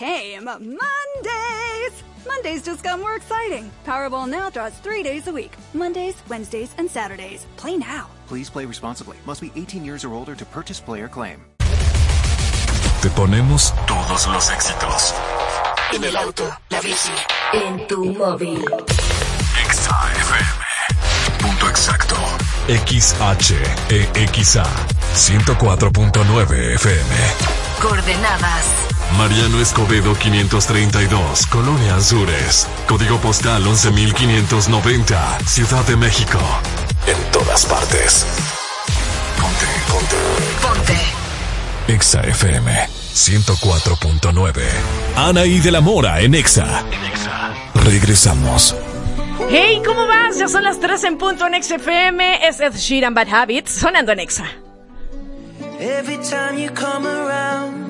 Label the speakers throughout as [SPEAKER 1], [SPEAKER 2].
[SPEAKER 1] came Mondays! Mondays just got more exciting. Powerball now draws three days a week Mondays, Wednesdays, and Saturdays. Play now.
[SPEAKER 2] Please play responsibly. Must be 18 years or older to purchase player claim.
[SPEAKER 3] Te ponemos todos los éxitos.
[SPEAKER 4] En el auto, la bici, en tu móvil.
[SPEAKER 3] XAFM. Punto exacto. XHEXA 104.9 FM.
[SPEAKER 4] Coordenadas
[SPEAKER 3] Mariano Escobedo 532, Colonia Azures. Código postal 11590, Ciudad de México. En todas partes. Ponte, ponte.
[SPEAKER 4] Ponte.
[SPEAKER 3] Exa FM 104.9. Anaí de la Mora en Exa. En Exa. Regresamos.
[SPEAKER 5] Hey, ¿cómo vas? Ya son las 3 en punto en XFM. Es Ed Sheeran Bad Habits sonando en Exa.
[SPEAKER 6] Every time you come around.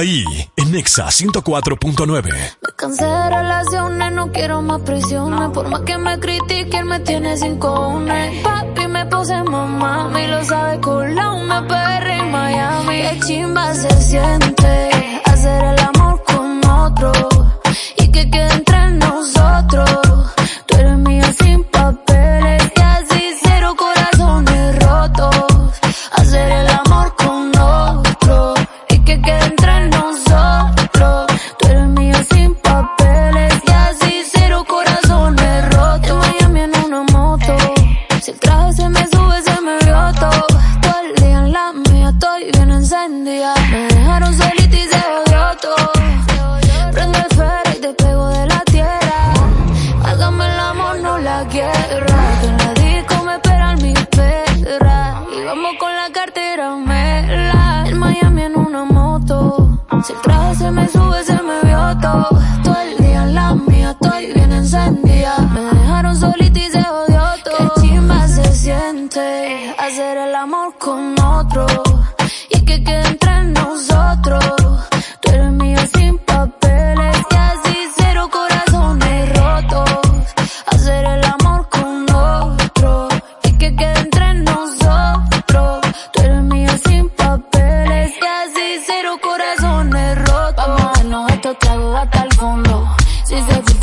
[SPEAKER 3] Sanaí en Nexa 104.9.
[SPEAKER 7] Me cansé de relaciones, no quiero más prisiones. Por más que me critiquen, me tiene sin cojones. Papi me puse mamá, me lo sabe colón. Me perre en Miami. El chimba se siente hacer el amor con otro.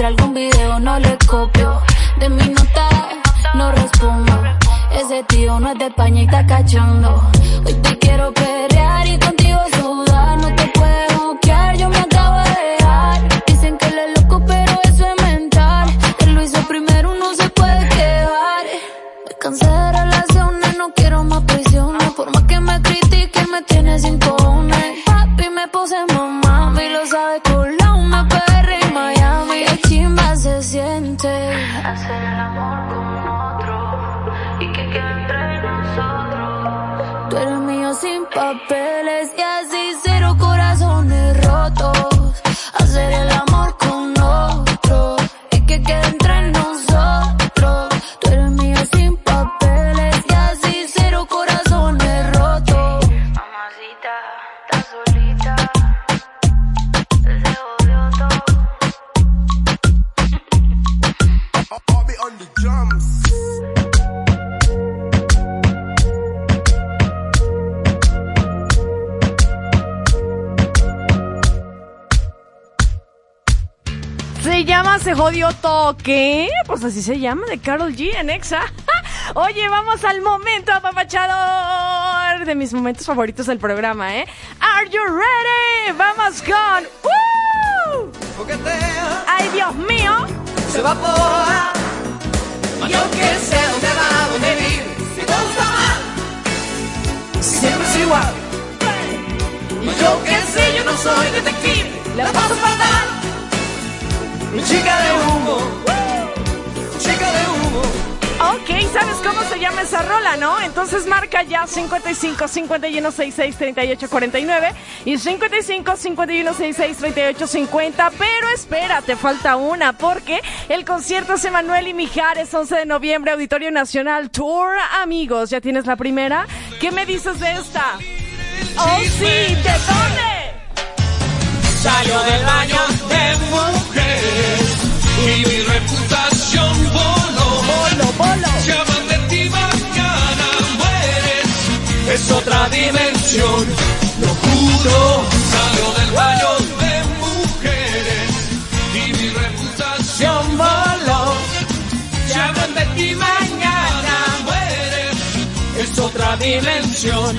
[SPEAKER 7] Algún video no le copio. De mi nota no respondo. Ese tío no es de España y está cachando. Hoy te quiero pelear y contigo Jodió
[SPEAKER 5] Toque. Pues así se llama, de Carol G en Exa. Oye, vamos al momento apapachador de mis momentos favoritos del programa, ¿eh? Are you ready? Vamos con... ¡Woo! ¡Ay, Dios mío!
[SPEAKER 6] se evapora. Yo que sé dónde va, dónde vive, si todo está mal, siempre es igual. Yo que sé, yo no soy detective, la paso fatal. Mi chica de humo, chica de humo.
[SPEAKER 5] Ok, ¿sabes cómo se llama esa rola, no? Entonces marca ya 55 51 66 38 49 y 55 51 66 38 50. Pero espera, te falta una porque el concierto es Emanuel y Mijares, 11 de noviembre, Auditorio Nacional Tour. Amigos, ¿ya tienes la primera? ¿Qué me dices de esta? Oh, sí, ¿de dónde?
[SPEAKER 6] Salió del baño de mujeres y mi reputación voló.
[SPEAKER 5] Bolo, bolo.
[SPEAKER 6] Se hablan de ti mañana mueres, es otra dimensión, lo juro. Salió del baño de mujeres y mi reputación voló. Se hablan de ti mañana mueres, es otra dimensión.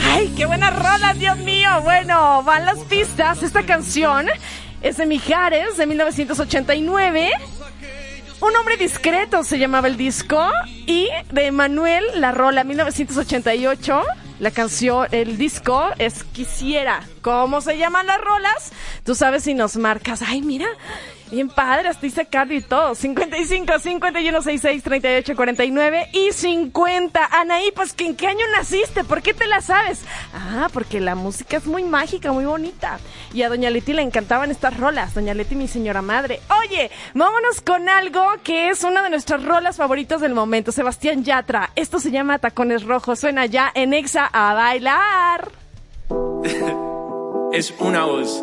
[SPEAKER 5] Ay, qué buena rola, Dios mío. Bueno, van las pistas. Esta canción es de Mijares, de 1989. Un hombre discreto se llamaba el disco. Y de Manuel, la rola 1988. La canción, el disco es Quisiera. ¿Cómo se llaman las rolas? Tú sabes si nos marcas. Ay, mira. Bien padre, hasta dice Cardi y todo. 55, 51, 66, 38, 49 y 50. Anaí, pues ¿que ¿en qué año naciste? ¿Por qué te la sabes? Ah, porque la música es muy mágica, muy bonita. Y a Doña Leti le encantaban estas rolas. Doña Leti, mi señora madre. Oye, vámonos con algo que es una de nuestras rolas favoritas del momento. Sebastián Yatra. Esto se llama Tacones Rojos. Suena ya en Exa a bailar.
[SPEAKER 6] es una voz.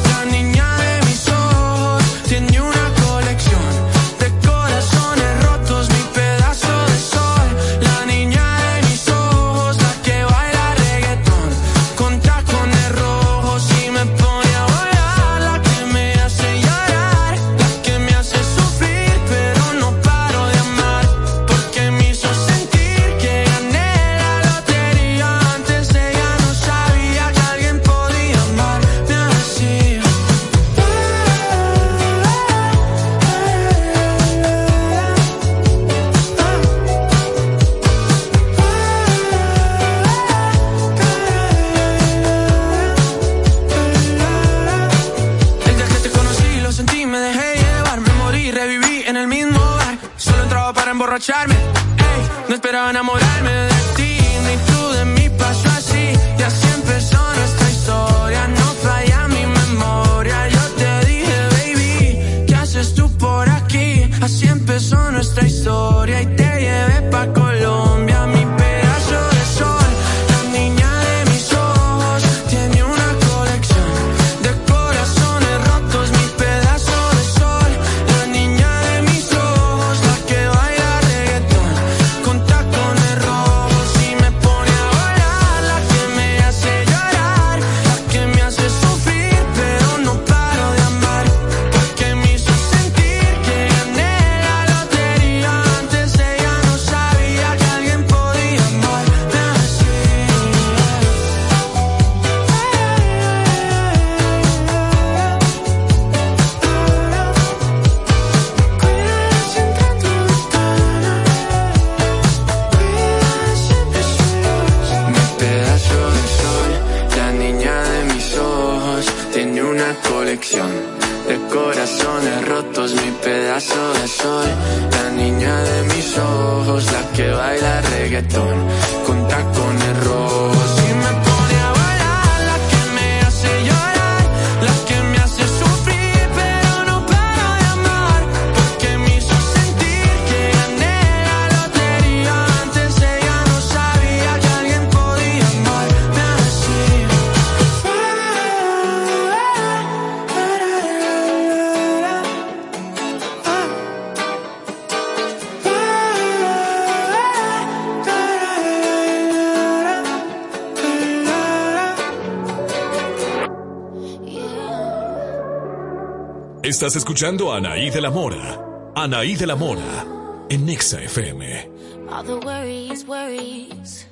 [SPEAKER 3] Estás escuchando a Anaí de la Mora. Anaí de la Mora en Nexa FM.
[SPEAKER 8] All the worries, worries.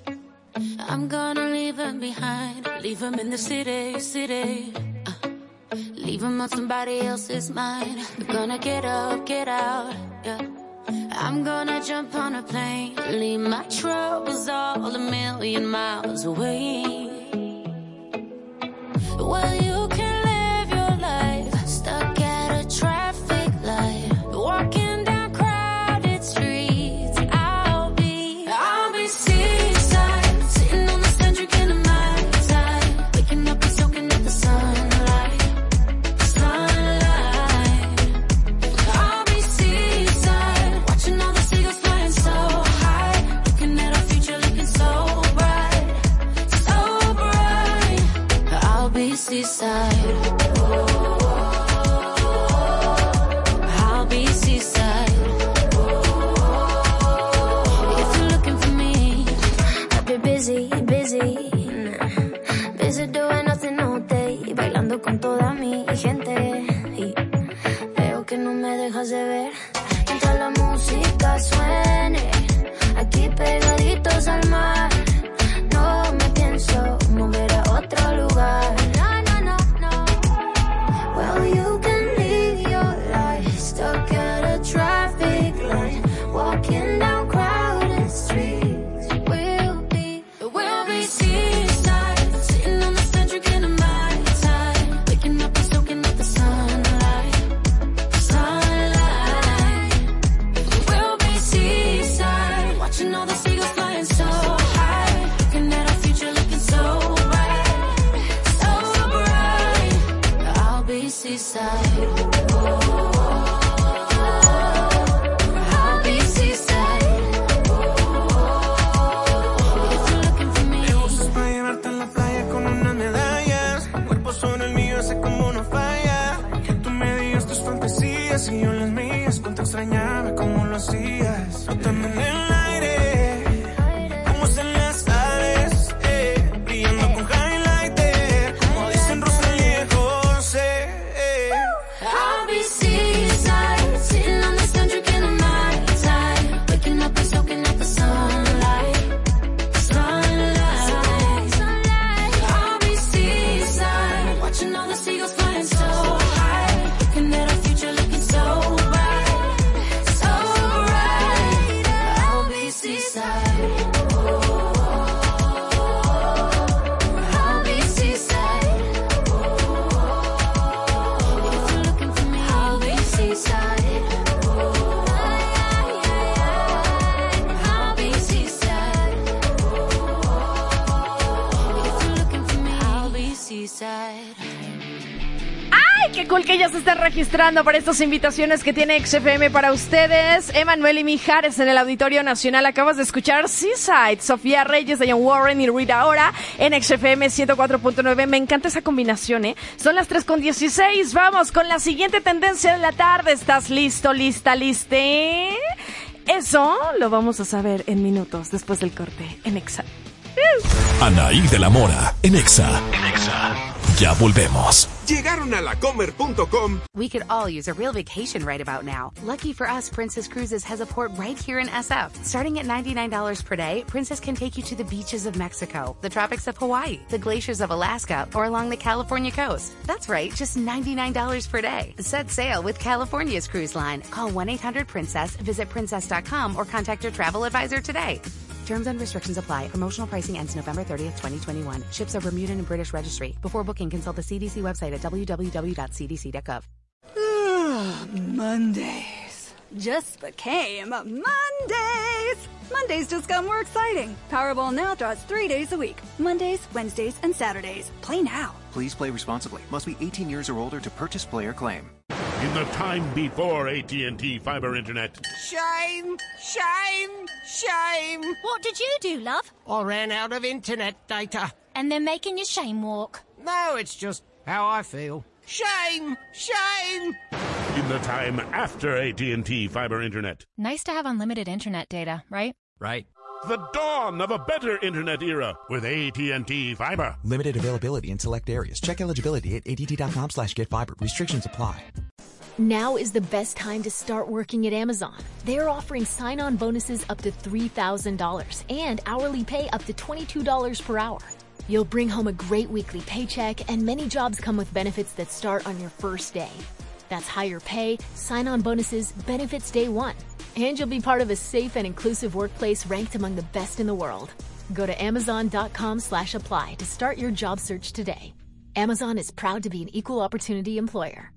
[SPEAKER 8] I'm gonna leave them behind. Leave them in the city, city. Uh, leave them on somebody else's mind. We're gonna get up, get out. I'm gonna jump on a plane. Leave my troubles all a million miles away. You dejas de ver. Mientras la música
[SPEAKER 5] suena. Registrando para estas invitaciones que tiene XFM para ustedes. Emanuel y Mijares en el Auditorio Nacional. Acabas de escuchar Seaside, Sofía Reyes, Diane Warren y Rita Ora en XFM 104.9. Me encanta esa combinación, ¿eh? Son las 3 con 16. Vamos con la siguiente tendencia de la tarde. ¿Estás listo, lista, liste? Eso lo vamos a saber en minutos después del corte en Exa.
[SPEAKER 9] Anaí de la Mora, en Exa. Ya volvemos.
[SPEAKER 10] Llegaron a lacomer.com.
[SPEAKER 11] We could all use a real vacation right about now. Lucky for us, Princess Cruises has a port right here in SF. Starting at $99 per day, Princess can take you to the beaches of Mexico, the tropics of Hawaii, the glaciers of Alaska, or along the California coast. That's right, just $99 per day. Set sail with California's cruise line. Call 1-800-PRINCESS, visit princess.com, or contact your travel advisor today. Terms and restrictions apply. Promotional pricing ends November 30th, 2021. Ships are Bermudan and British registry. Before booking, consult the CDC website at www.cdc.gov.
[SPEAKER 1] Ah, Mondays just became Mondays. Mondays just got more exciting. Powerball now draws three days a week Mondays, Wednesdays, and Saturdays. Play now.
[SPEAKER 2] Please play responsibly. Must be 18 years or older to purchase player claim.
[SPEAKER 12] In the time before AT&T fiber internet,
[SPEAKER 13] Shame! Shame! Shame!
[SPEAKER 14] What did you do, love?
[SPEAKER 13] I ran out of internet data.
[SPEAKER 14] And they're making you shame walk.
[SPEAKER 13] No, it's just how I feel. Shame! Shame!
[SPEAKER 12] in the time after AT&T fiber internet,
[SPEAKER 14] Nice to have unlimited internet data, right?
[SPEAKER 15] Right.
[SPEAKER 12] the dawn of a better internet era with AT&T fiber.
[SPEAKER 15] Limited availability in select areas. Check eligibility at att.com slash get fiber. Restrictions apply.
[SPEAKER 16] Now is the best time to start working at Amazon. They're offering sign on bonuses up to $3,000 and hourly pay up to $22 per hour. You'll bring home a great weekly paycheck, and many jobs come with benefits that start on your first day. That's higher pay, sign on bonuses, benefits day one. And you'll be part of a safe and inclusive workplace ranked among the best in the world. Go to amazon.com slash apply to start your job search today. Amazon is proud to be an equal opportunity employer.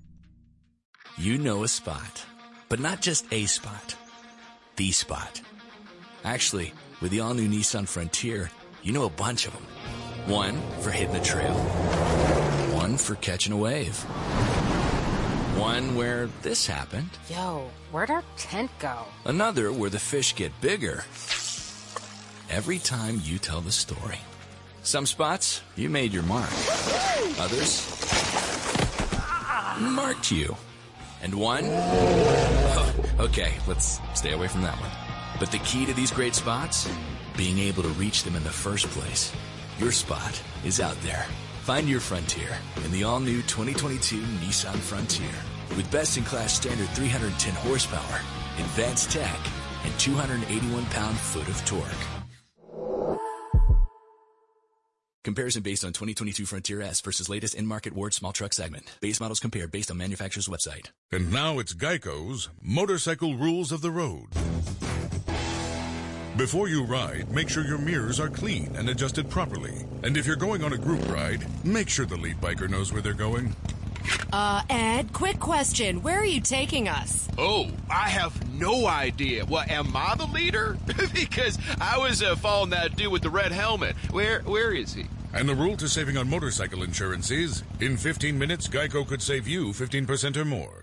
[SPEAKER 3] You know a spot, but not just a spot, the spot. Actually, with the all new Nissan Frontier, you know a bunch of them. One for hitting a trail, one for catching a wave, one where this happened,
[SPEAKER 11] Yo, where'd our tent go?
[SPEAKER 3] another where the fish get bigger. Every time you tell the story. Some spots, you made your mark. Others, marked you. And one? Oh, okay, let's stay away from that one. But the key to these great spots? Being able to reach them in the first place. Your spot is out there. Find your frontier in the all new 2022 Nissan Frontier. With best in class standard 310 horsepower, advanced tech, and 281 pound foot of torque. Comparison based on 2022 Frontier S versus latest in-market Ward small truck segment. Base models compared based on manufacturer's website.
[SPEAKER 17] And now it's Geico's Motorcycle Rules of the Road. Before you ride, make sure your mirrors are clean and adjusted properly. And if you're going on a group ride, make sure the lead biker knows where they're going.
[SPEAKER 18] Uh, Ed, quick question. Where are you taking us?
[SPEAKER 19] Oh, I have no idea. Well, am I the leader? because I was uh, following that dude with the red helmet. Where, where is he?
[SPEAKER 17] And the rule to saving on motorcycle insurance is in 15 minutes, Geico could save you 15% or more.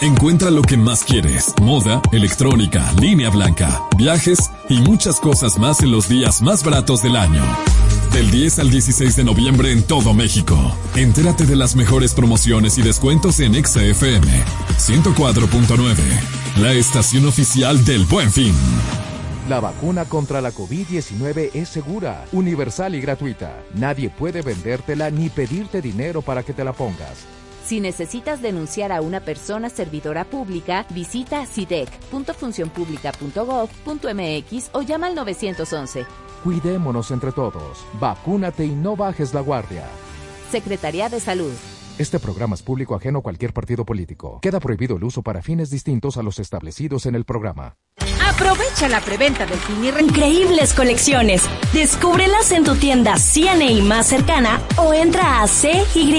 [SPEAKER 9] Encuentra lo que más quieres. Moda, electrónica, línea blanca, viajes y muchas cosas más en los días más baratos del año. Del 10 al 16 de noviembre en todo México. Entérate de las mejores promociones y descuentos en XFM 104.9. La estación oficial del Buen Fin.
[SPEAKER 20] La vacuna contra la COVID-19 es segura, universal y gratuita. Nadie puede vendértela ni pedirte dinero para que te la pongas.
[SPEAKER 21] Si necesitas denunciar a una persona servidora pública, visita sidec.funcionpublica.gov.mx o llama al 911.
[SPEAKER 20] Cuidémonos entre todos. Vacúnate y no bajes la guardia.
[SPEAKER 21] Secretaría de Salud.
[SPEAKER 20] Este programa es público ajeno a cualquier partido político. Queda prohibido el uso para fines distintos a los establecidos en el programa.
[SPEAKER 22] Aprovecha la preventa del fin y Increíbles colecciones. Descúbrelas en tu tienda CNA más cercana o entra a cygamoda.com.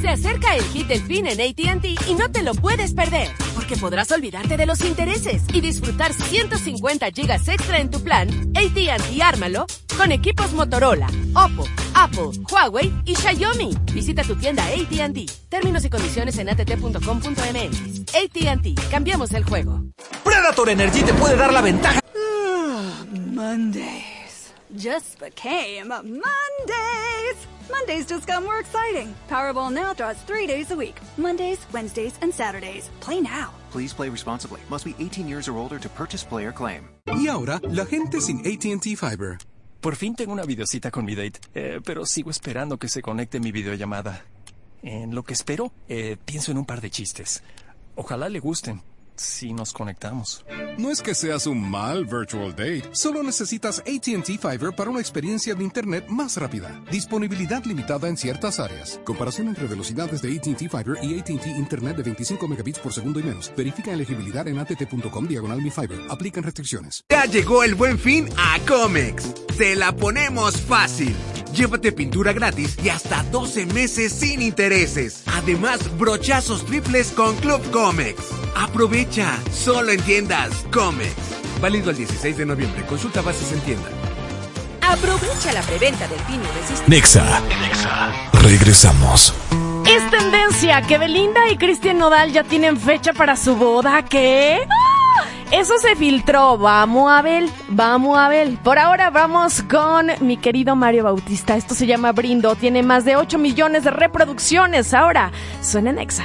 [SPEAKER 23] Se acerca el hit del fin en ATT y no te lo puedes perder, porque podrás olvidarte de los intereses y disfrutar 150 gigas extra en tu plan ATT Ármalo con equipos Motorola, Oppo, Apple, Huawei y Xiaomi. Visita tu tienda ATT. Términos y condiciones en att.com.mx. ATT. Cambiamos el juego.
[SPEAKER 24] Predator Energy te puede dar la ventaja.
[SPEAKER 1] Mondays just became Mondays. Mondays just got more exciting. Powerball now draws three days a week Mondays, Wednesdays, and Saturdays. Play now.
[SPEAKER 2] Please play responsibly. Must be 18 years or older to purchase player claim.
[SPEAKER 25] Y ahora, la gente sin ATT Fiber.
[SPEAKER 26] Por fin tengo una videocita con mi date, eh, pero sigo esperando que se conecte mi videollamada. En lo que espero, eh, pienso en un par de chistes. Ojalá le gusten si nos conectamos.
[SPEAKER 25] No es que seas un mal virtual date, solo necesitas ATT Fiber para una experiencia de Internet más rápida. Disponibilidad limitada en ciertas áreas. Comparación entre velocidades de ATT Fiber y ATT Internet de 25 megabits por segundo y menos. Verifica elegibilidad en att.com diagonal mi fiber. Aplican restricciones.
[SPEAKER 10] Ya llegó el buen fin a Comex. Te la ponemos fácil. Llévate pintura gratis y hasta 12 meses sin intereses. Además, brochazos triples con Club Comex. Aprovecha, solo en tiendas Comex. Válido el 16 de noviembre. Consulta bases en tienda.
[SPEAKER 23] Aprovecha la preventa del fin irresistible.
[SPEAKER 3] Nexa. Regresamos.
[SPEAKER 5] Es tendencia que Belinda y Cristian Nodal ya tienen fecha para su boda. ¿Qué? ¡Ah! Eso se filtró. Vamos a ver, vamos a ver. Por ahora vamos con mi querido Mario Bautista. Esto se llama Brindo. Tiene más de 8 millones de reproducciones. Ahora suena en Exa.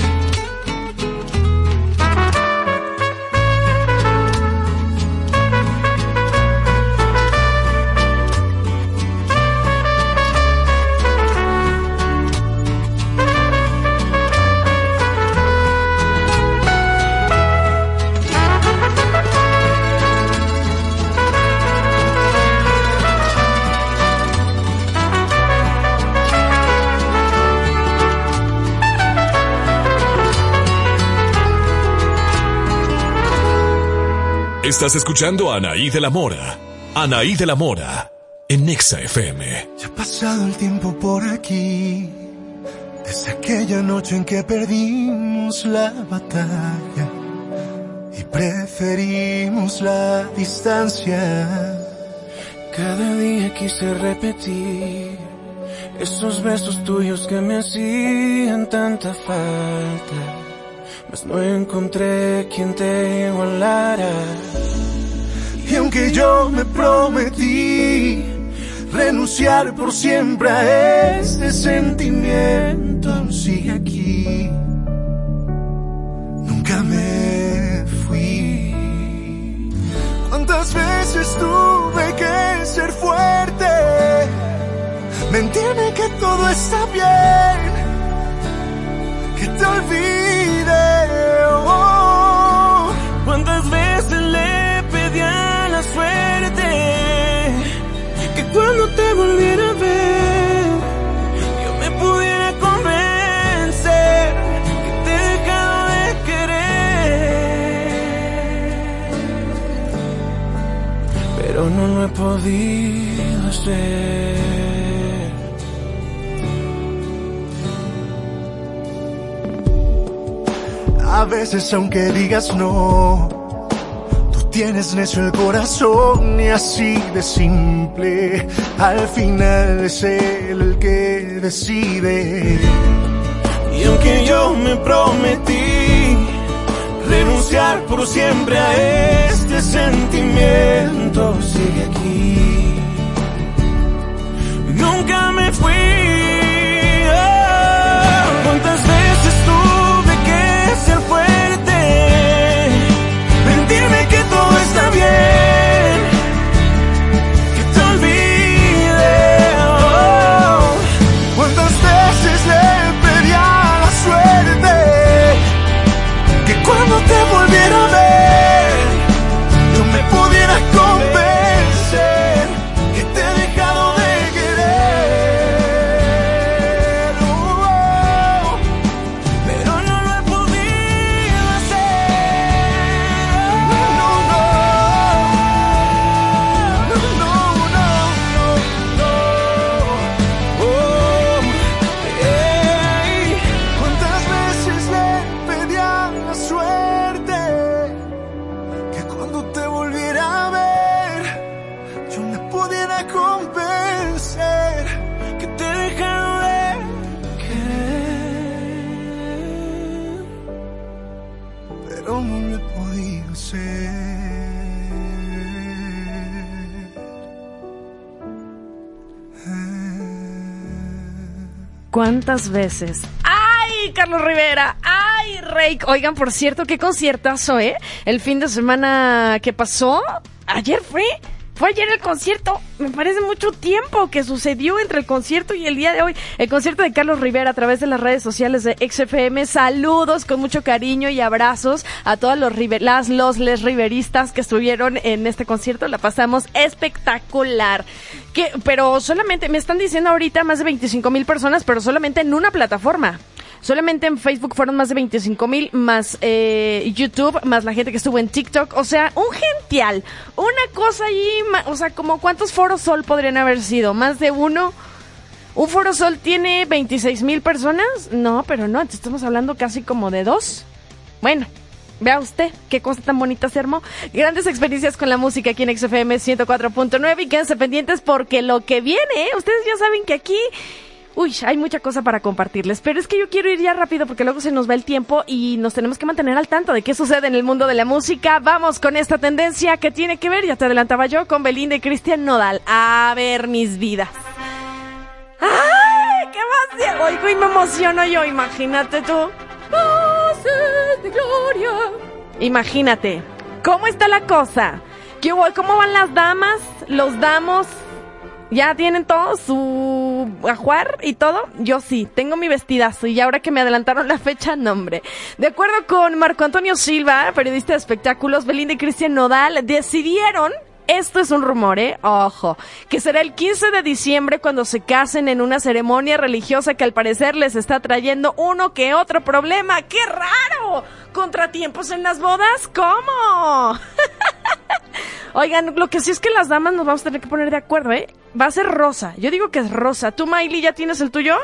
[SPEAKER 3] Estás escuchando a Anaí de la Mora. Anaí de la Mora. En Nexa FM.
[SPEAKER 27] Ya ha pasado el tiempo por aquí. Desde aquella noche en que perdimos la batalla. Y
[SPEAKER 10] preferimos la distancia.
[SPEAKER 28] Cada día quise repetir esos besos tuyos que me hacían tanta falta. Mas no encontré quien te igualara.
[SPEAKER 10] Y aunque yo me prometí renunciar por siempre a este sentimiento, sigue aquí. Nunca me fui. ¿Cuántas veces tuve que ser fuerte? Mentirme que todo está bien, que te olvide.
[SPEAKER 28] A
[SPEAKER 10] veces aunque digas no, tú tienes necio el corazón y así de simple, al final es él el que decide.
[SPEAKER 28] Y aunque yo me prometí renunciar por siempre a este sentimiento, sigue aquí. ¿Cuántas veces?
[SPEAKER 5] ¡Ay, Carlos Rivera! ¡Ay, Rey! Oigan, por cierto, qué conciertazo, ¿eh? El fin de semana que pasó, ayer fue, fue ayer el concierto. Me parece mucho tiempo que sucedió entre el concierto y el día de hoy. El concierto de Carlos Rivera a través de las redes sociales de XFM. Saludos con mucho cariño y abrazos a todas los river- las, los, les riveristas que estuvieron en este concierto. La pasamos espectacular. Que, pero solamente, me están diciendo ahorita más de 25 mil personas, pero solamente en una plataforma. Solamente en Facebook fueron más de 25 mil, más eh, YouTube, más la gente que estuvo en TikTok. O sea, un gential. Una cosa allí, o sea, como cuántos foros sol podrían haber sido. Más de uno. ¿Un foro sol tiene 26 mil personas? No, pero no, estamos hablando casi como de dos. Bueno, vea usted qué cosa tan bonita se armó. Grandes experiencias con la música aquí en XFM 104.9 y quédense pendientes porque lo que viene, ¿eh? ustedes ya saben que aquí... Uy, hay mucha cosa para compartirles, pero es que yo quiero ir ya rápido porque luego se nos va el tiempo y nos tenemos que mantener al tanto de qué sucede en el mundo de la música. Vamos con esta tendencia que tiene que ver, ya te adelantaba yo, con Belinda y Cristian Nodal. A ver, mis vidas. ¡Ay! ¡Qué más! Oigo me emociono yo, imagínate tú. De gloria. Imagínate, ¿cómo está la cosa? ¿Cómo van las damas, los damos? ¿Ya tienen todo su ajuar y todo? Yo sí, tengo mi vestidazo y ahora que me adelantaron la fecha, nombre. De acuerdo con Marco Antonio Silva, periodista de espectáculos, Belinda y Cristian Nodal decidieron esto es un rumor, ¿eh? Ojo. Que será el 15 de diciembre cuando se casen en una ceremonia religiosa que al parecer les está trayendo uno que otro problema. ¡Qué raro! ¿Contratiempos en las bodas? ¿Cómo? Oigan, lo que sí es que las damas nos vamos a tener que poner de acuerdo, ¿eh? Va a ser rosa. Yo digo que es rosa. ¿Tú, Miley, ya tienes el tuyo?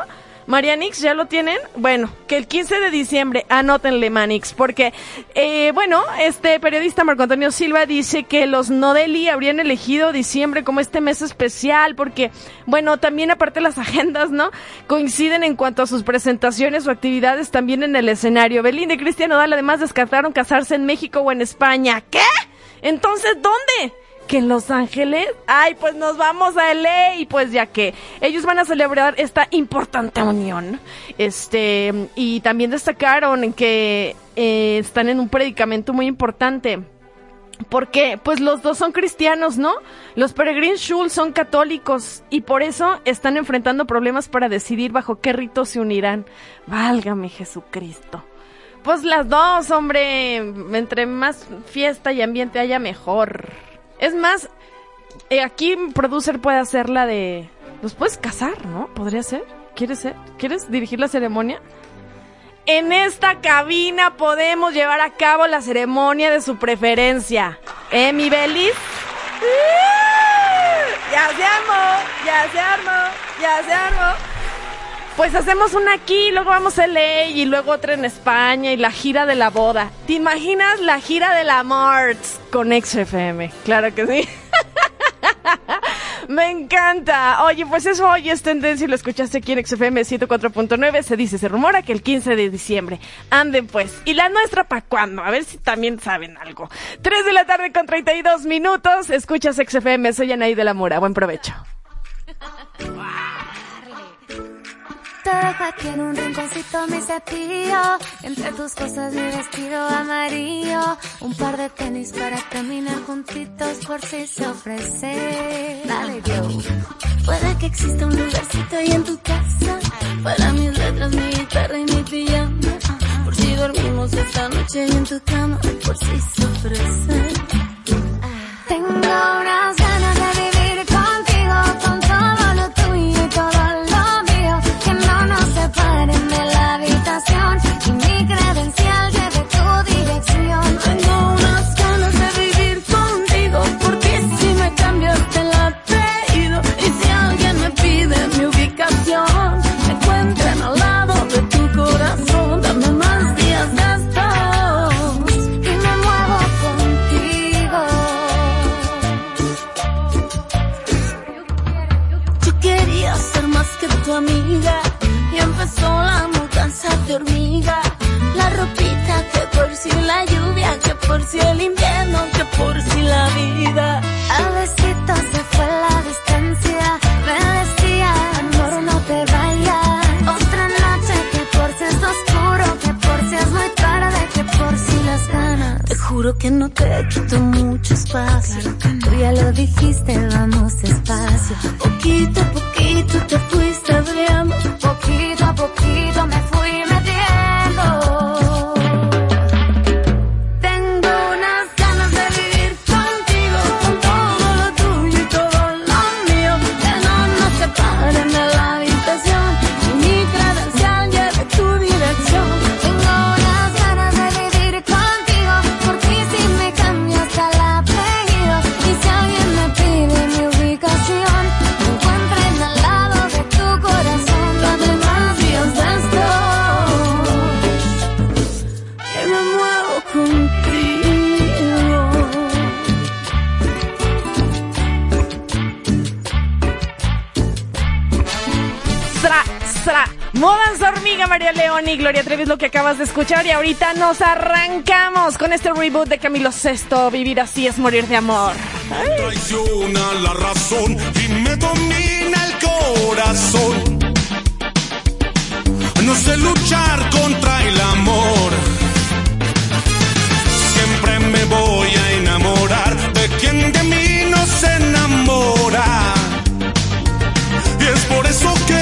[SPEAKER 5] Marianix, ¿ya lo tienen? Bueno, que el 15 de diciembre, anótenle Manix, porque, eh, bueno, este periodista Marco Antonio Silva dice que los Nodeli habrían elegido diciembre como este mes especial, porque, bueno, también aparte las agendas, ¿no? Coinciden en cuanto a sus presentaciones o actividades también en el escenario. Belinda y Cristian Nodal además descartaron casarse en México o en España. ¿Qué? Entonces, ¿dónde? Que en Los Ángeles, ay, pues nos vamos a LA y pues ya que ellos van a celebrar esta importante unión. Este, y también destacaron que eh, están en un predicamento muy importante. Porque, pues los dos son cristianos, ¿no? Los Peregrine Schul son católicos y por eso están enfrentando problemas para decidir bajo qué rito se unirán. Válgame Jesucristo. Pues las dos, hombre, entre más fiesta y ambiente haya mejor. Es más, eh, aquí producer puede hacer la de... Los puedes casar, ¿no? Podría ser. ¿Quieres ser? ¿Quieres dirigir la ceremonia? En esta cabina podemos llevar a cabo la ceremonia de su preferencia. ¿Eh, mi Belis? Ya se armó, ya se armó, ya se armó. Pues hacemos una aquí, luego vamos a LA y luego otra en España y la gira de la boda. ¿Te imaginas la gira de la Marts con XFM? Claro que sí. Me encanta. Oye, pues eso hoy es tendencia y lo escuchaste aquí en XFM 104.9. Se dice, se rumora que el 15 de diciembre. Anden pues. ¿Y la nuestra para cuándo? A ver si también saben algo. 3 de la tarde con 32 minutos. Escuchas XFM. Soy Anaí de la Mora. Buen provecho.
[SPEAKER 8] Te dejo aquí en un rinconcito mi cepillo. Entre tus cosas mi vestido amarillo. Un par de tenis para caminar juntitos por si se ofrece. Dale, yo. Puede que exista un lugarcito ahí en tu casa. Para mis letras, mi guitarra y mi pijama. Por si dormimos esta noche ahí en tu cama. Por si se ofrece. Tengo unas Que no te quito mucho espacio. Tú ya lo dijiste, vamos despacio. Poquito
[SPEAKER 5] María León y Gloria Trevi es lo que acabas de escuchar y ahorita nos arrancamos con este reboot de Camilo Sesto. Vivir así es morir de amor.
[SPEAKER 10] traiciona la razón y me domina el corazón. No sé luchar contra el amor. Siempre me voy a enamorar de quien de mí no se enamora. Y es por eso que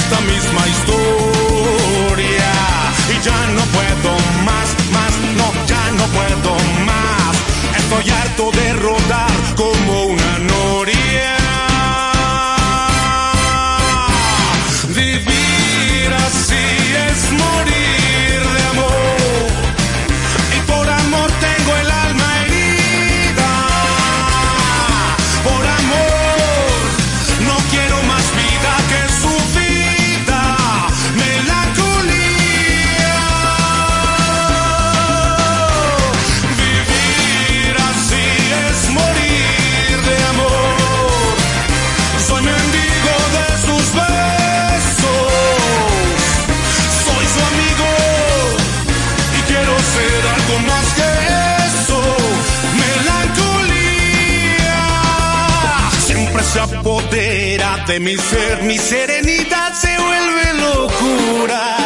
[SPEAKER 10] esta misma historia. De mi ser, mi serenidad se vuelve locura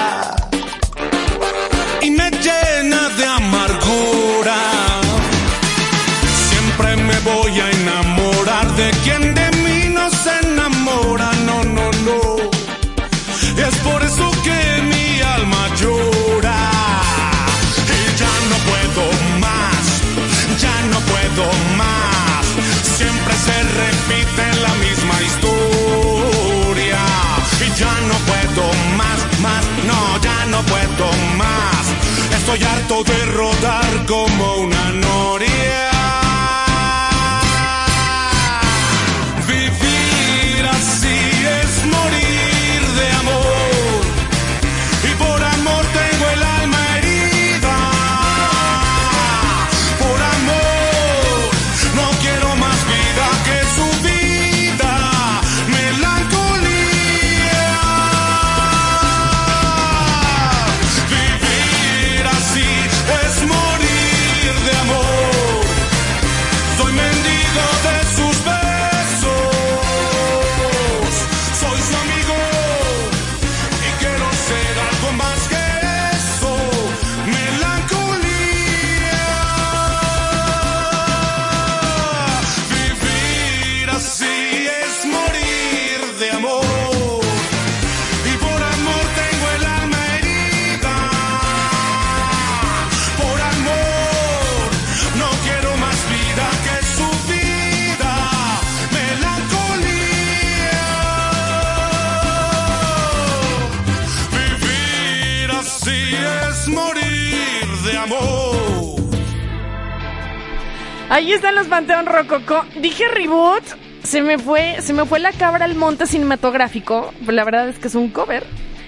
[SPEAKER 5] Rococó. Dije reboot. Se me fue, se me fue la cabra al monte cinematográfico. La verdad es que es un cover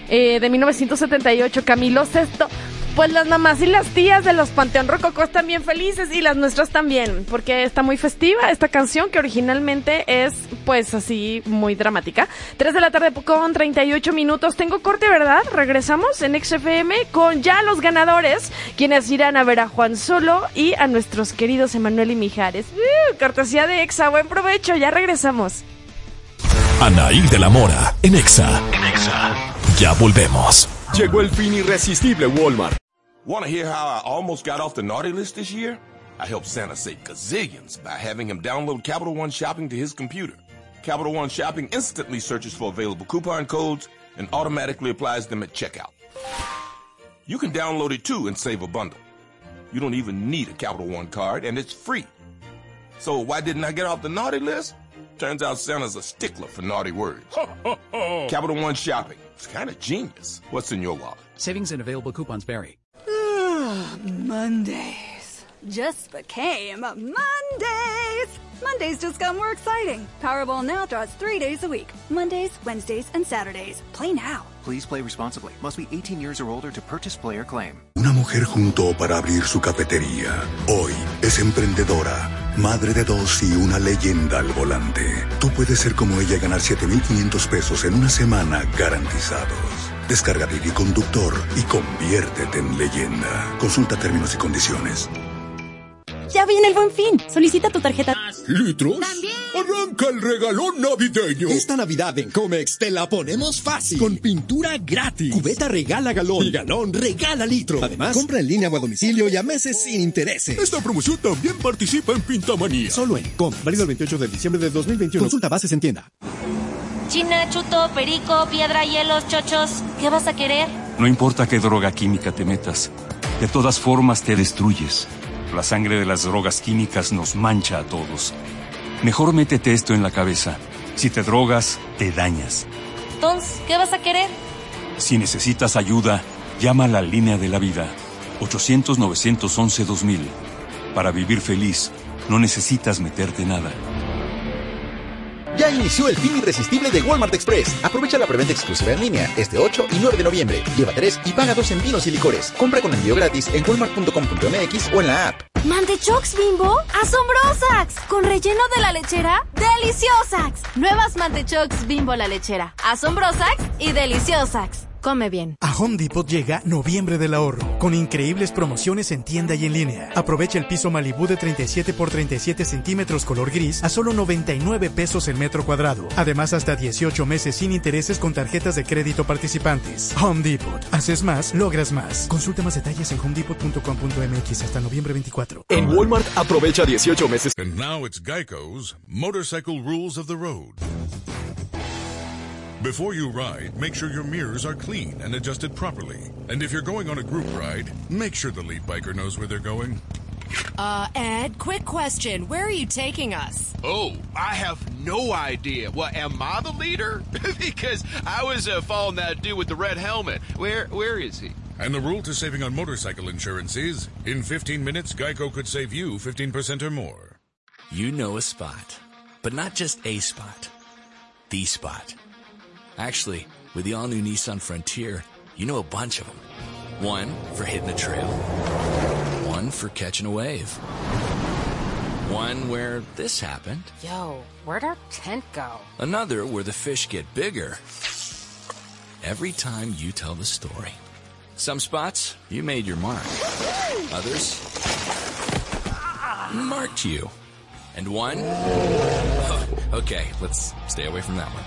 [SPEAKER 5] eh, de 1978. Camilo Sesto. Pues las mamás y las tías de los Panteón Rococó están bien felices y las nuestras también, porque está muy festiva esta canción que originalmente es pues así muy dramática. 3 de la tarde con 38 minutos. Tengo corte, ¿verdad? Regresamos en XFM con ya los ganadores, quienes irán a ver a Juan Solo y a nuestros queridos Emanuel y Mijares. Uh, cortesía de Exa, buen provecho, ya regresamos.
[SPEAKER 3] Anaí de la Mora, en Exa. Ya volvemos.
[SPEAKER 29] Llegó el fin irresistible Walmart. Want to hear how I almost got off the naughty list this year? I helped Santa save gazillions by having him download Capital One Shopping to his computer. Capital One Shopping instantly searches for available coupon codes and automatically applies them at checkout. You can download it too and save a bundle. You don't even need a Capital One card and it's free. So why didn't I get off the naughty list? Turns out Santa's a stickler for naughty words. Capital One Shopping. It's kind of genius. What's in your wallet?
[SPEAKER 30] Savings and available coupons vary.
[SPEAKER 1] Mondays just became Mondays. Mondays just got more exciting. Powerball now draws three days a week Mondays, Wednesdays, and Saturdays. Play now.
[SPEAKER 2] Please play responsibly. Must be 18 years or older to purchase player claim.
[SPEAKER 31] Una mujer juntó para abrir su cafetería. Hoy es emprendedora, madre de dos y una leyenda al volante. Tú puedes ser como ella y ganar 7,500 pesos en una semana garantizados. Descarga Didi Conductor y conviértete en leyenda. Consulta términos y condiciones.
[SPEAKER 32] Ya viene el buen fin. Solicita tu tarjeta.
[SPEAKER 33] ¿Litros? Arranca el regalón navideño.
[SPEAKER 34] Esta Navidad en Comex te la ponemos fácil. Con pintura gratis. Cubeta regala galón. Y galón regala litro. Además, compra en línea o a domicilio y a meses sin intereses.
[SPEAKER 33] Esta promoción también participa en Pintamanía.
[SPEAKER 34] Solo en Com. Válido el 28 de diciembre de 2021. Consulta bases en tienda.
[SPEAKER 35] China, chuto, perico, piedra, hielos, chochos. ¿Qué vas a querer?
[SPEAKER 36] No importa qué droga química te metas, de todas formas te destruyes. La sangre de las drogas químicas nos mancha a todos. Mejor métete esto en la cabeza. Si te drogas, te dañas.
[SPEAKER 35] Entonces, ¿qué vas a querer?
[SPEAKER 36] Si necesitas ayuda, llama a la línea de la vida. 800-911-2000. Para vivir feliz, no necesitas meterte nada.
[SPEAKER 15] Ya inició el fin irresistible de Walmart Express. Aprovecha la preventa exclusiva en línea este 8 y 9 de noviembre. Lleva 3 y paga 2 en vinos y licores. Compra con envío gratis en walmart.com.mx o en la app.
[SPEAKER 8] ¿Mantechox Bimbo? ¡Asombrosax! ¿Con relleno de la lechera? ¡Deliciosax! Nuevas Mantechox Bimbo la lechera. Asombrosax y Deliciosax.
[SPEAKER 32] Come bien.
[SPEAKER 37] A Home Depot llega noviembre del ahorro, con increíbles promociones en tienda y en línea. Aprovecha el piso Malibu de 37 por 37 centímetros color gris a solo 99 pesos el metro cuadrado. Además, hasta 18 meses sin intereses con tarjetas de crédito participantes. Home Depot. Haces más, logras más. Consulta más detalles en homedepot.com.mx hasta noviembre 24.
[SPEAKER 38] En Walmart aprovecha 18 meses.
[SPEAKER 17] And now it's Geico's Motorcycle Rules of the Road. Before you ride, make sure your mirrors are clean and adjusted properly. And if you're going on a group ride, make sure the lead biker knows where they're going.
[SPEAKER 18] Uh, Ed, quick question. Where are you taking us?
[SPEAKER 19] Oh, I have no idea. What, am I the leader? because I was uh, following that dude with the red helmet. Where, where is he?
[SPEAKER 17] And the rule to saving on motorcycle insurance is in 15 minutes, Geico could save you 15% or more.
[SPEAKER 3] You know a spot, but not just a spot, the spot. Actually, with the all new Nissan Frontier, you know a bunch of them. One for hitting a trail, one for catching a wave, one where this happened,
[SPEAKER 39] Yo, where'd our tent go?
[SPEAKER 3] another where the fish get bigger. Every time you tell the story. Some spots, you made your mark. Others, marked you. And one? Okay, let's stay away from that one.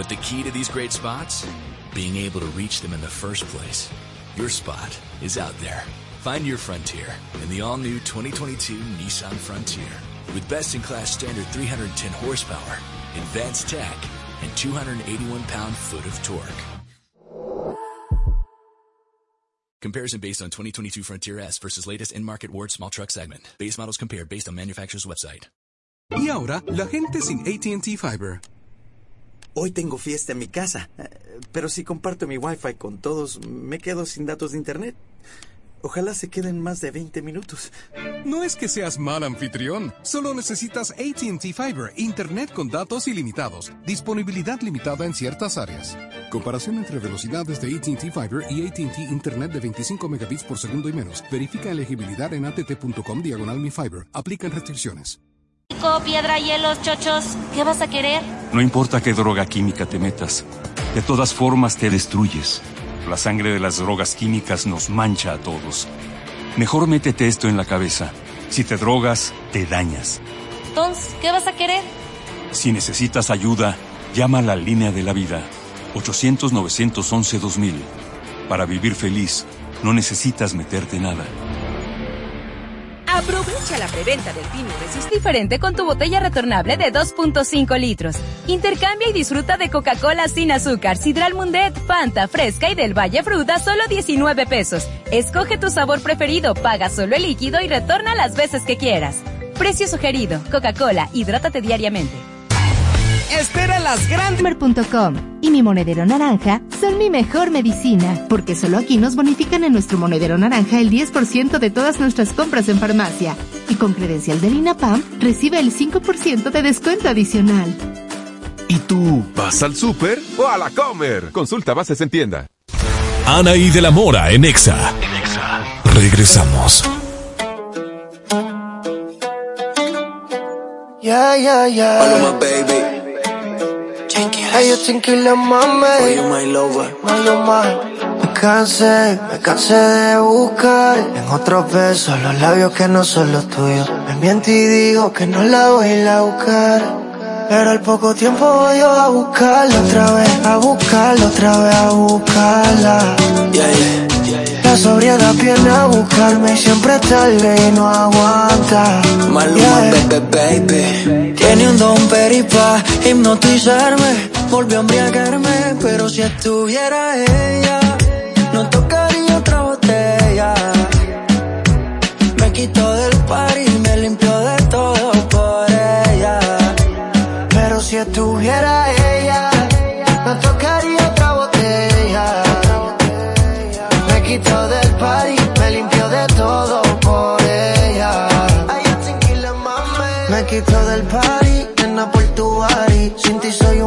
[SPEAKER 3] But the key to these great spots? Being able to reach them in the first place. Your spot is out there. Find your frontier in the all-new 2022 Nissan Frontier. With best-in-class standard 310 horsepower, advanced tech, and 281 pound-foot of torque. Comparison based on 2022 Frontier S versus latest in-market Ward small truck segment. Base models compared based on manufacturer's website.
[SPEAKER 25] Y ahora, la gente sin ATT Fiber.
[SPEAKER 40] Hoy tengo fiesta en mi casa, eh, pero si comparto mi Wi-Fi con todos, me quedo sin datos de internet. Ojalá se queden más de 20 minutos.
[SPEAKER 25] No es que seas mal anfitrión, solo necesitas ATT Fiber, Internet con datos ilimitados, disponibilidad limitada en ciertas áreas. Comparación entre velocidades de ATT Fiber y ATT Internet de 25 megabits por segundo y menos. Verifica elegibilidad en att.com diagonal mi fiber. Aplican restricciones.
[SPEAKER 35] Piedra, hielos, chochos. ¿Qué vas a querer?
[SPEAKER 36] No importa qué droga química te metas, de todas formas te destruyes. La sangre de las drogas químicas nos mancha a todos. Mejor métete esto en la cabeza. Si te drogas, te dañas.
[SPEAKER 35] Entonces, ¿qué vas a querer?
[SPEAKER 36] Si necesitas ayuda, llama a la línea de la vida. 800-911-2000. Para vivir feliz, no necesitas meterte nada.
[SPEAKER 32] Aprovecha la preventa del Pino Resist diferente con tu botella retornable de 2.5 litros. Intercambia y disfruta de Coca-Cola sin azúcar, Sidral Mundet, Fanta, Fresca y del Valle Fruta solo 19 pesos. Escoge tu sabor preferido, paga solo el líquido y retorna las veces que quieras. Precio sugerido. Coca-Cola, hidrátate diariamente.
[SPEAKER 41] Espera las grandes...
[SPEAKER 42] Comer.com y mi monedero naranja son mi mejor medicina, porque solo aquí nos bonifican en nuestro monedero naranja el 10% de todas nuestras compras en farmacia. Y con credencial del INAPAM recibe el 5% de descuento adicional.
[SPEAKER 10] ¿Y tú vas al súper o a la comer? Consulta bases en tienda.
[SPEAKER 43] Anaí de la Mora en Exa. Regresamos.
[SPEAKER 44] Yeah, yeah, yeah.
[SPEAKER 28] Paloma, baby.
[SPEAKER 44] Hey, yo tranquila, mami.
[SPEAKER 28] For you, my lover.
[SPEAKER 44] Maluma. Me cansé, me cansé de buscar en otros besos los labios que no son los tuyos. Me miento y digo que no la voy a ir a buscar. Pero al poco tiempo voy yo a buscarla otra vez, a buscarla otra vez, a buscarla.
[SPEAKER 28] Yeah, yeah.
[SPEAKER 44] La sobriedad viene a buscarme y siempre tarde y no aguanta.
[SPEAKER 28] Maluma,
[SPEAKER 44] Yeah.
[SPEAKER 28] baby, baby.
[SPEAKER 44] Tiene un don peripa, hipnotizarme, volvió a embriagarme, pero si estuviera ella, no tocaría otra botella. Me quitó del par y me limpió de todo por ella. Pero si estuviera ella, no tocaría otra botella. Me quitó del par y me limpió de todo por ella. Me quitó del party,
[SPEAKER 6] mañana por tu. Sin ti soy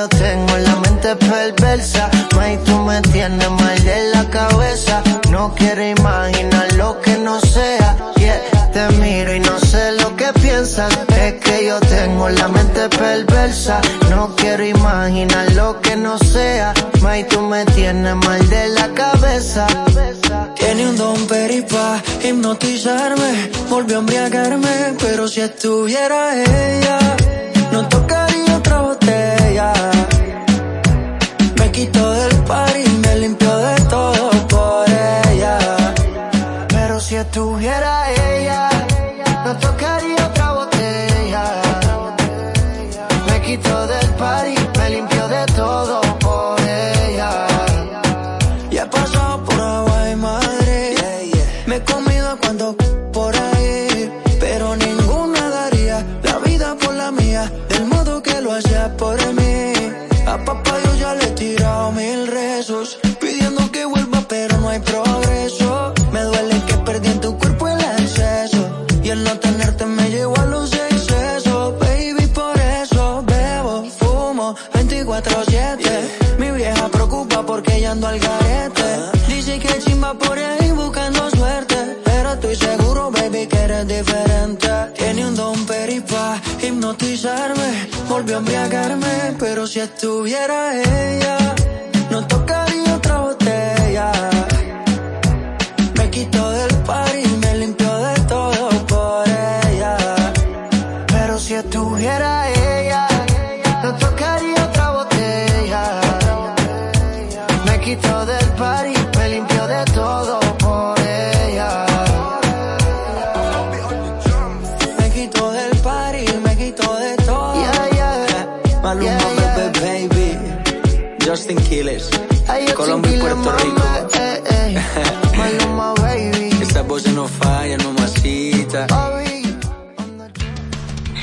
[SPEAKER 6] yo tengo la mente perversa. May, tú me tienes mal de la cabeza. No quiero imaginar lo que no sea. Yeah, te miro y no sé lo que piensas. Es que yo tengo la mente perversa. No quiero imaginar lo que no sea. May, tú me tienes mal de la cabeza. Tiene un don peripa hipnotizarme, volvió a embriagarme, pero si estuviera ella, no tocaría Me quitó del party, me limpió de todo por ella. Pero si estuviera ella, no tocaría otra botella. Me quitó del party, me limpió de todo Volvió a embriagarme, pero si estuviera ella, Colombia y Puerto Rico. Maluma, baby. Esta voz no falla, no masita.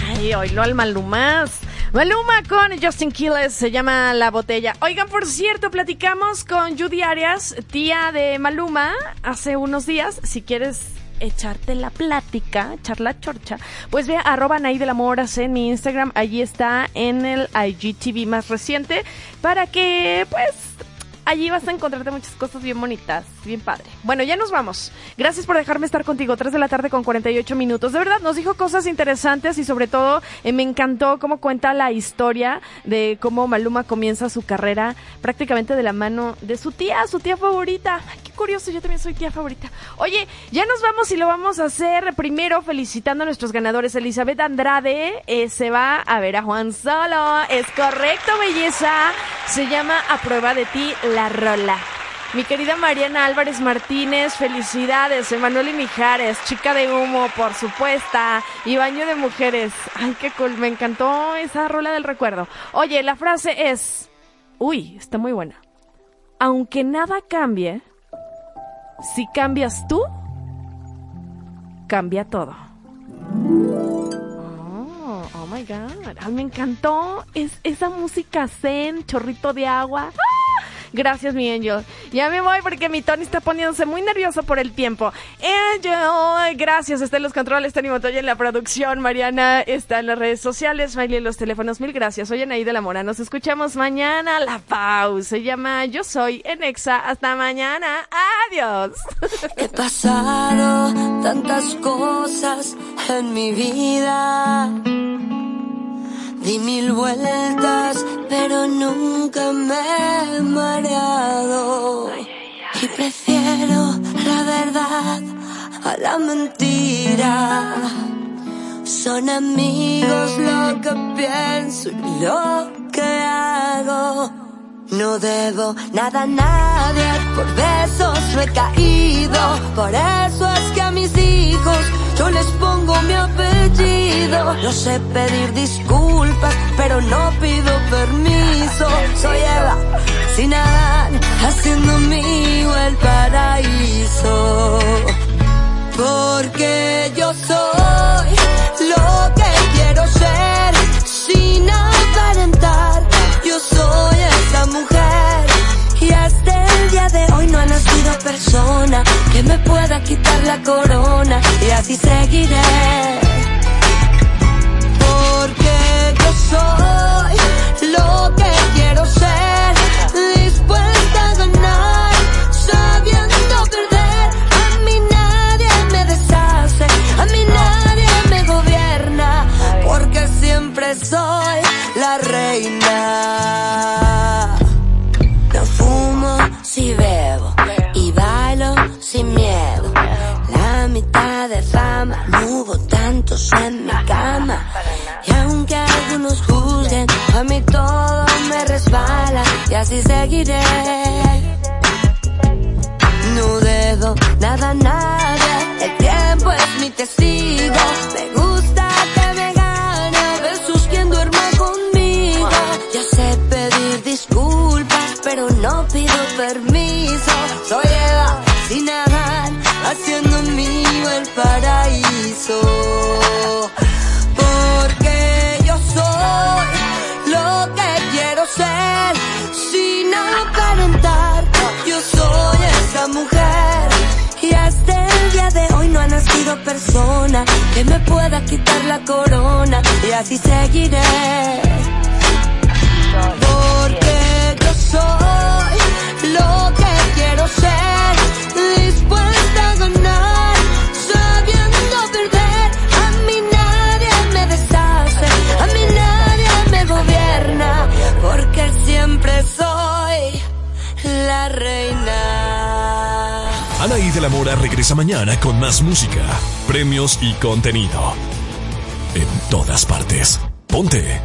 [SPEAKER 5] Ay, oílo al Malumás. Maluma con Justin Quiles se llama La Botella. Oigan, por cierto, platicamos con Judy Arias, tía de Maluma, hace unos días. Si quieres echarte la plática, echar la chorcha, pues ve a arroba Nay del Amor en mi Instagram. Allí está en el IGTV más reciente para que, pues, allí vas a encontrarte muchas cosas bien bonitas, bien padre. Bueno, ya nos vamos. Gracias por dejarme estar contigo. 3 de la tarde con 48 minutos. De verdad, nos dijo cosas interesantes y sobre todo eh, me encantó cómo cuenta la historia de cómo Maluma comienza su carrera prácticamente de la mano de su tía, su tía favorita. Qué curioso, yo también soy tía favorita. Oye, ya nos vamos y lo vamos a hacer primero felicitando a nuestros ganadores. Elizabeth Andrade eh, se va a ver a Juan Solo. Es correcto, belleza. Se llama A prueba de ti la rola. Mi querida Mariana Álvarez Martínez, felicidades. Emanuel Mijares, chica de humo, por supuesto. Y baño de mujeres. Ay, qué cool. Me encantó esa rola del recuerdo. Oye, la frase es. Uy, está muy buena. Aunque nada cambie, si cambias tú, cambia todo. Oh, oh my god. Ay, me encantó. Es esa música zen, chorrito de agua. ¡Ah! Gracias, mi Angel. Ya me voy porque mi Tony está poniéndose muy nervioso por el tiempo. Angel, gracias. Está en los controles, Tony Montoya en la producción. Mariana está en las redes sociales. Miley en los teléfonos. Mil gracias. Soy Anaí de la Mora. Nos escuchamos mañana. La pausa se llama Yo Soy en Exa. Hasta mañana. Adiós.
[SPEAKER 45] He pasado tantas cosas en mi vida. Di mil vueltas, pero nunca me he mareado. Y prefiero la verdad a la mentira. Son amigos lo que pienso y lo que hago. No debo nada a nadie, por besos no he caído. Por eso es que a mis hijos yo les pongo mi apellido. No sé pedir disculpas, pero no pido permiso. Soy Eva, sin Adán, haciendo mío el paraíso. Porque yo soy lo que quiero ser, sin aparentar soy esa mujer y hasta el día de hoy no ha nacido persona que me pueda quitar la corona y así seguiré.
[SPEAKER 3] Así seguiré. Mañana con más música, premios y contenido. En todas partes. Ponte.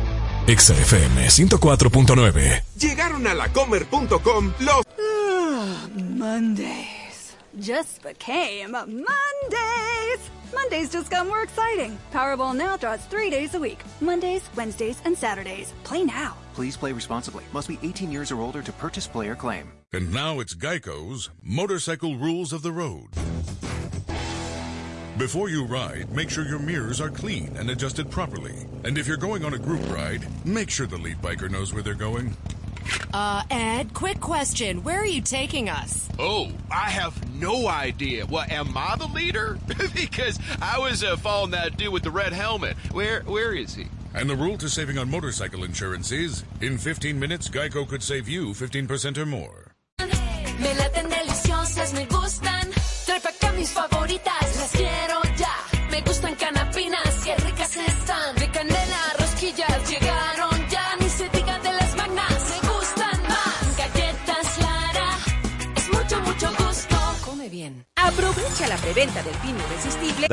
[SPEAKER 3] XFM 104.9.
[SPEAKER 46] Llegaron a lacomer.com los...
[SPEAKER 47] Ah, Mondays just became Mondays. Mondays just got more exciting. Powerball now draws three days a week Mondays, Wednesdays, and Saturdays. Play now.
[SPEAKER 48] Please play responsibly. Must be 18 years or older to purchase player claim.
[SPEAKER 17] And now it's Geico's Motorcycle Rules of the Road. Before you ride, make sure your mirrors are clean and adjusted properly. And if you're going on a group ride, make sure the lead biker knows where they're going.
[SPEAKER 23] Uh, Ed, quick question. Where are you taking us?
[SPEAKER 19] Oh, I have no idea. What am I the leader? because I was uh, following that dude with the red helmet. Where where is he?
[SPEAKER 17] And the rule to saving on motorcycle insurance is in 15 minutes, Geico could save you 15% or more.
[SPEAKER 45] Me laten deliciosas, me gustan. Trae pa' acá mis favoritas,
[SPEAKER 32] Preventa del pino irresistible.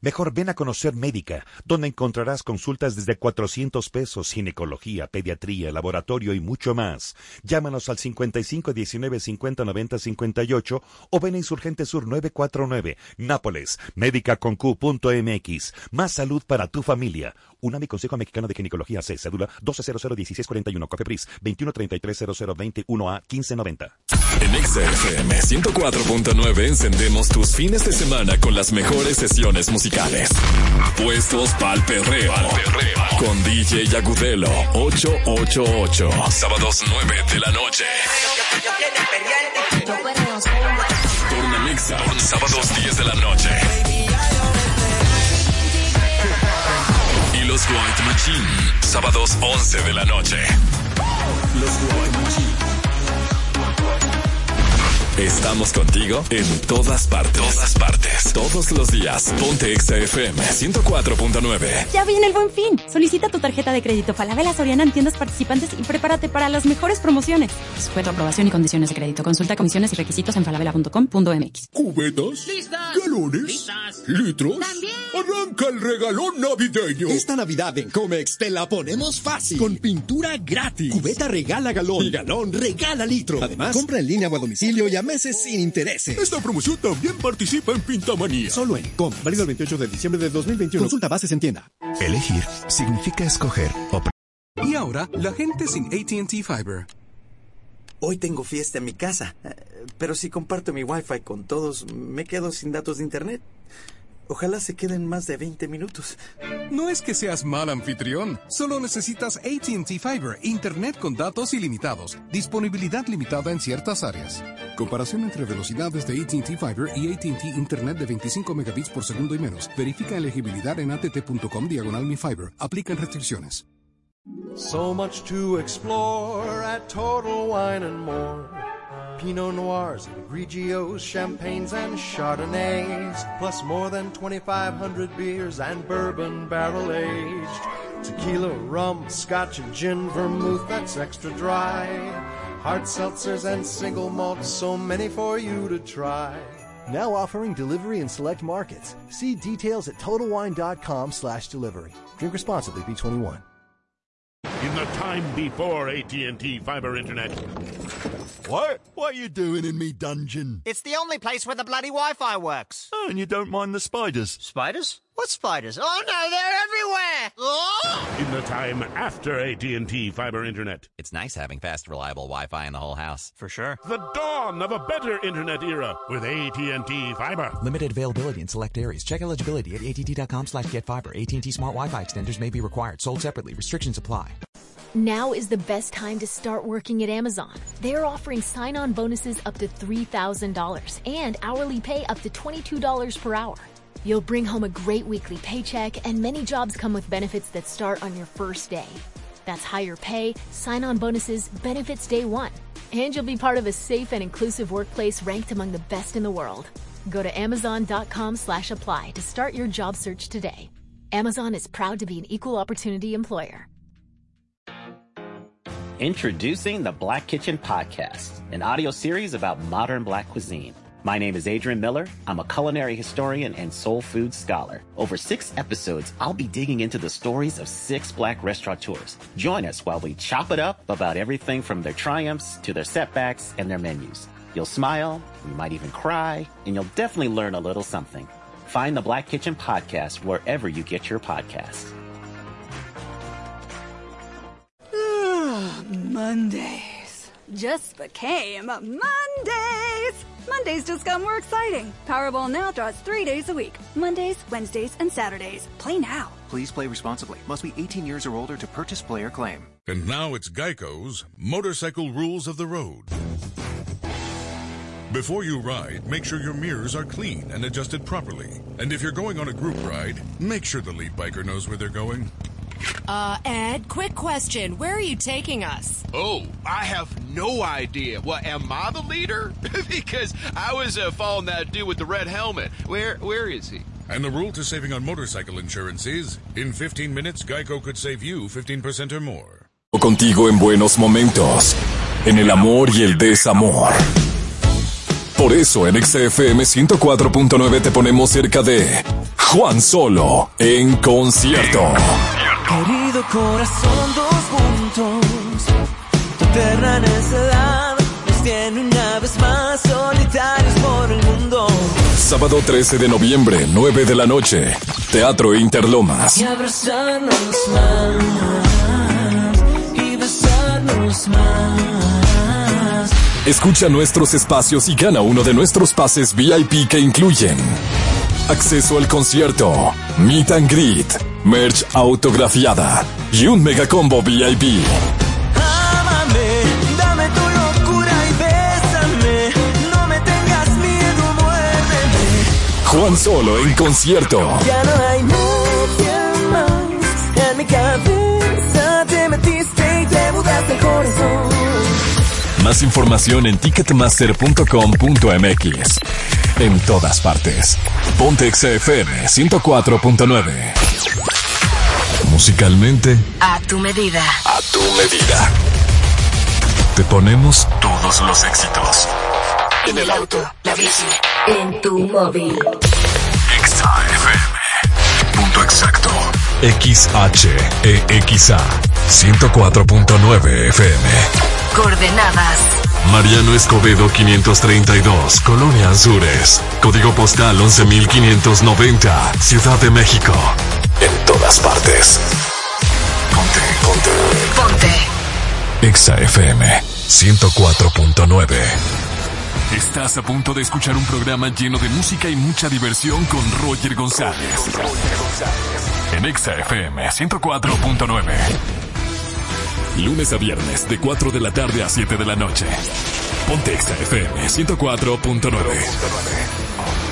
[SPEAKER 25] Mejor ven a conocer Médica, donde encontrarás consultas desde 400 pesos, ginecología, pediatría, laboratorio y mucho más. Llámanos al 55 19 50 90 58 o ven a Insurgente Sur 949, Nápoles, médica.com.mx. Más salud para tu familia. UNAMI Consejo Mexicano de Ginecología C, cédula 12001641, Cofepris 21330021A 1590.
[SPEAKER 3] En XFM 104.9 encendemos tus fines de semana con las mejores sesiones musicales. Puestos pa'l perreo. Con DJ Agudelo 888. Sábados 9 de la noche. Tornamixa. Sábados 10 de la noche. Y los White Machine. Sábados 11 de la noche. Los White Machine. Estamos contigo en todas partes. Todas partes. Todos los días. Ponte XFM 104.9.
[SPEAKER 49] Ya viene el buen fin. Solicita tu tarjeta de crédito Falabella Soriana en tiendas participantes y prepárate para las mejores promociones. Sujeto a aprobación y condiciones de crédito. Consulta comisiones y requisitos en falabella.com.mx.
[SPEAKER 50] ¿Cubetas? ¿Galones? ¿Litros? Arranca el regalón navideño.
[SPEAKER 24] Esta Navidad en Comex te la ponemos fácil. Con pintura gratis. Cubeta regala galón. Y galón regala litro. Además, compra en línea o a domicilio y a meses sin intereses.
[SPEAKER 50] Esta promoción también participa en Pintamanía.
[SPEAKER 24] Solo en Com. Válido el 28 de diciembre de 2021. Consulta bases en tienda.
[SPEAKER 51] Elegir significa escoger.
[SPEAKER 52] Y ahora, la gente sin ATT Fiber.
[SPEAKER 40] Hoy tengo fiesta en mi casa, eh, pero si comparto mi wifi con todos, me quedo sin datos de internet. Ojalá se queden más de 20 minutos.
[SPEAKER 53] No es que seas mal anfitrión, solo necesitas ATT Fiber, Internet con datos ilimitados, disponibilidad limitada en ciertas áreas. Comparación entre velocidades de ATT Fiber y ATT Internet de 25 megabits por segundo y menos. Verifica elegibilidad en att.com diagonal mi fiber. Aplican restricciones.
[SPEAKER 54] So much to explore at Total Wine and More. Pinot Noirs, Grigios, Champagnes, and Chardonnays, plus more than 2,500 beers and bourbon barrel aged. Tequila, rum, scotch, and gin, vermouth that's extra dry. Hard seltzers and single malts, so many for you to try.
[SPEAKER 55] Now offering delivery in select markets. See details at TotalWine.com slash delivery. Drink responsibly, B21.
[SPEAKER 12] In the time before AT&T fiber internet.
[SPEAKER 56] What? What are you doing in me dungeon?
[SPEAKER 57] It's the only place where the bloody Wi-Fi works.
[SPEAKER 56] Oh, and you don't mind the spiders?
[SPEAKER 57] Spiders? What spiders? Oh no, they're everywhere! Oh!
[SPEAKER 12] In the time after AT&T fiber internet.
[SPEAKER 58] It's nice having fast, reliable Wi-Fi in the whole house.
[SPEAKER 57] For sure.
[SPEAKER 12] The dawn of a better internet era with AT&T fiber.
[SPEAKER 15] Limited availability in select areas. Check eligibility at att.com slash getfiber. AT&T Smart Wi-Fi extenders may be required. Sold separately. Restrictions apply.
[SPEAKER 16] Now is the best time to start working at Amazon. They're offering sign on bonuses up to $3,000 and hourly pay up to $22 per hour. You'll bring home a great weekly paycheck, and many jobs come with benefits that start on your first day. That's higher pay, sign on bonuses, benefits day one. And you'll be part of a safe and inclusive workplace ranked among the best in the world. Go to amazon.com slash apply to start your job search today. Amazon is proud to be an equal opportunity employer.
[SPEAKER 59] Introducing the Black Kitchen Podcast, an audio series about modern black cuisine. My name is Adrian Miller. I'm a culinary historian and soul food scholar. Over six episodes, I'll be digging into the stories of six black restaurateurs. Join us while we chop it up about everything from their triumphs to their setbacks and their menus. You'll smile, you might even cry, and you'll definitely learn a little something. Find the Black Kitchen Podcast wherever you get your podcasts.
[SPEAKER 1] Mondays just became Mondays. Mondays just got more exciting. Powerball now draws three days a week Mondays, Wednesdays, and Saturdays. Play now.
[SPEAKER 2] Please play responsibly. Must be 18 years or older to purchase player claim.
[SPEAKER 17] And now it's Geico's Motorcycle Rules of the Road. Before you ride, make sure your mirrors are clean and adjusted properly. And if you're going on a group ride, make sure the lead biker knows where they're going.
[SPEAKER 18] Uh, Ed, quick question. Where are you taking us?
[SPEAKER 19] Oh, I have no idea. What, am I the leader? because I was uh, following that dude with the red helmet. Where, where is he?
[SPEAKER 17] And the rule to saving on motorcycle insurance is in 15 minutes, Geico could save you 15% or more.
[SPEAKER 3] Contigo en buenos momentos, en el amor y el desamor. Por eso en XFM 104.9 te ponemos cerca de Juan Solo en concierto.
[SPEAKER 6] Querido corazón, dos puntos. Tu eterna necedad nos tiene una vez más solitarios por el mundo.
[SPEAKER 3] Sábado 13 de noviembre, 9 de la noche. Teatro Interlomas.
[SPEAKER 6] Y abrazarnos más. Y besarnos más.
[SPEAKER 3] Escucha nuestros espacios y gana uno de nuestros pases VIP que incluyen acceso al concierto, meet and greet, merch autografiada y un megacombo VIP.
[SPEAKER 6] Ámame, dame tu locura y bésame. No me tengas miedo, muérdeme.
[SPEAKER 3] Juan Solo en concierto.
[SPEAKER 6] Ya no hay nadie más. En mi cabeza te metiste y te mudaste el corazón.
[SPEAKER 3] Más información en ticketmaster.com.mx. En todas partes. Ponte XFM 104.9. Musicalmente,
[SPEAKER 45] A tu medida.
[SPEAKER 3] a tu medida. Te ponemos todos los éxitos.
[SPEAKER 45] En el auto, la bici, en tu móvil.
[SPEAKER 3] XFM. Punto exacto. XHEXA 104.9 FM.
[SPEAKER 45] Coordenadas.
[SPEAKER 3] Mariano Escobedo 532, Colonia Azures. Código postal 11590, Ciudad de México. Todas partes. Ponte, ponte.
[SPEAKER 45] Ponte.
[SPEAKER 3] Exa FM 104.9. Estás a punto de escuchar un programa lleno de música y mucha diversión con Roger González. En Exa FM 104.9. Lunes a viernes de 4 de la tarde a 7 de la noche. Ponte Exa FM 104.9.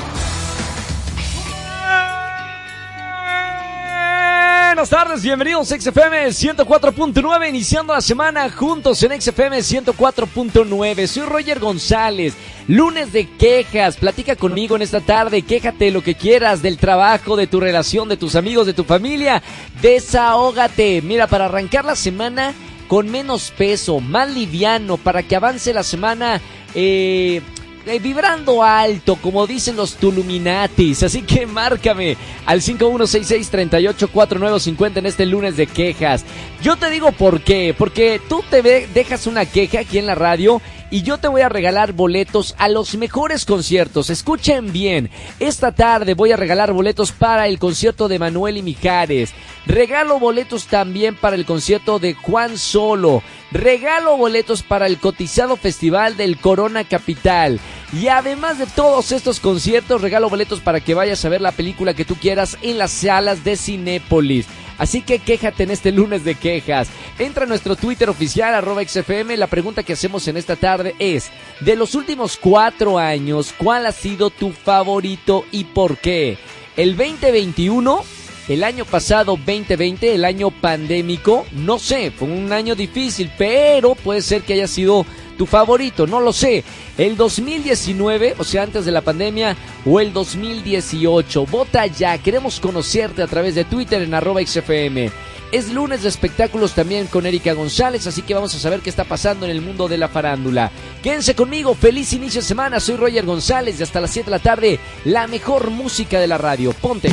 [SPEAKER 38] Buenas tardes, bienvenidos a XFM 104.9, iniciando la semana juntos en XFM 104.9. Soy Roger González, lunes de quejas, platica conmigo en esta tarde, quéjate lo que quieras del trabajo, de tu relación, de tus amigos, de tu familia, desahógate. Mira, para arrancar la semana con menos peso, más liviano, para que avance la semana... Eh, eh, vibrando alto, como dicen los Tuluminatis. Así que márcame al 5166-384950 en este lunes de quejas. Yo te digo por qué. Porque tú te dejas una queja aquí en la radio y yo te voy a regalar boletos a los mejores conciertos. Escuchen bien, esta tarde voy a regalar boletos para el concierto de Manuel y Mijares. Regalo boletos también para el concierto de Juan Solo. Regalo boletos para el cotizado festival del Corona Capital. Y además de todos estos conciertos, regalo boletos para que vayas a ver la película que tú quieras en las salas de Cinépolis. Así que quéjate en este lunes de quejas. Entra a nuestro Twitter oficial, arroba XFM. La pregunta que hacemos en esta tarde es, de los últimos cuatro años, ¿cuál ha sido tu favorito y por qué? ¿El 2021? El año pasado, 2020, el año pandémico, no sé, fue un año difícil, pero puede ser que haya sido tu favorito, no lo sé. El 2019, o sea, antes de la pandemia, o el 2018. Vota ya, queremos conocerte a través de Twitter en arroba XFM. Es lunes de espectáculos también con Erika González, así que vamos a saber qué está pasando en el mundo de la farándula. Quédense conmigo, feliz inicio de semana, soy Roger González y hasta las 7 de la tarde, la mejor música de la radio. Ponte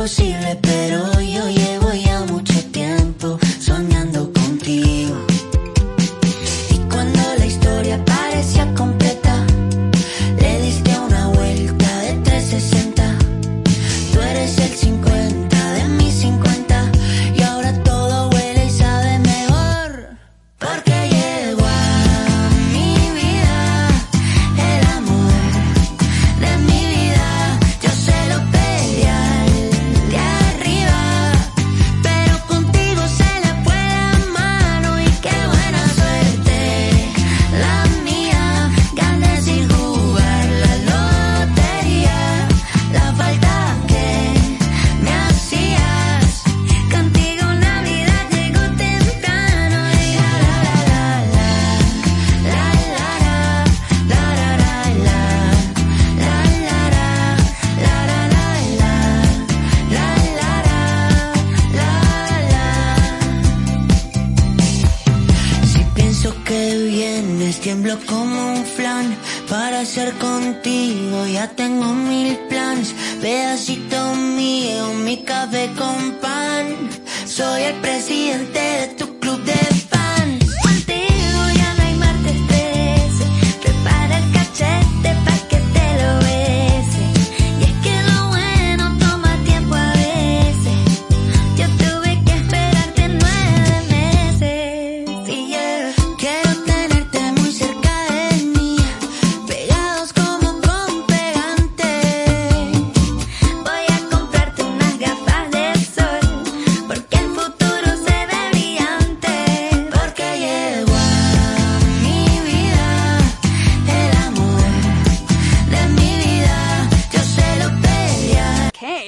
[SPEAKER 45] possible.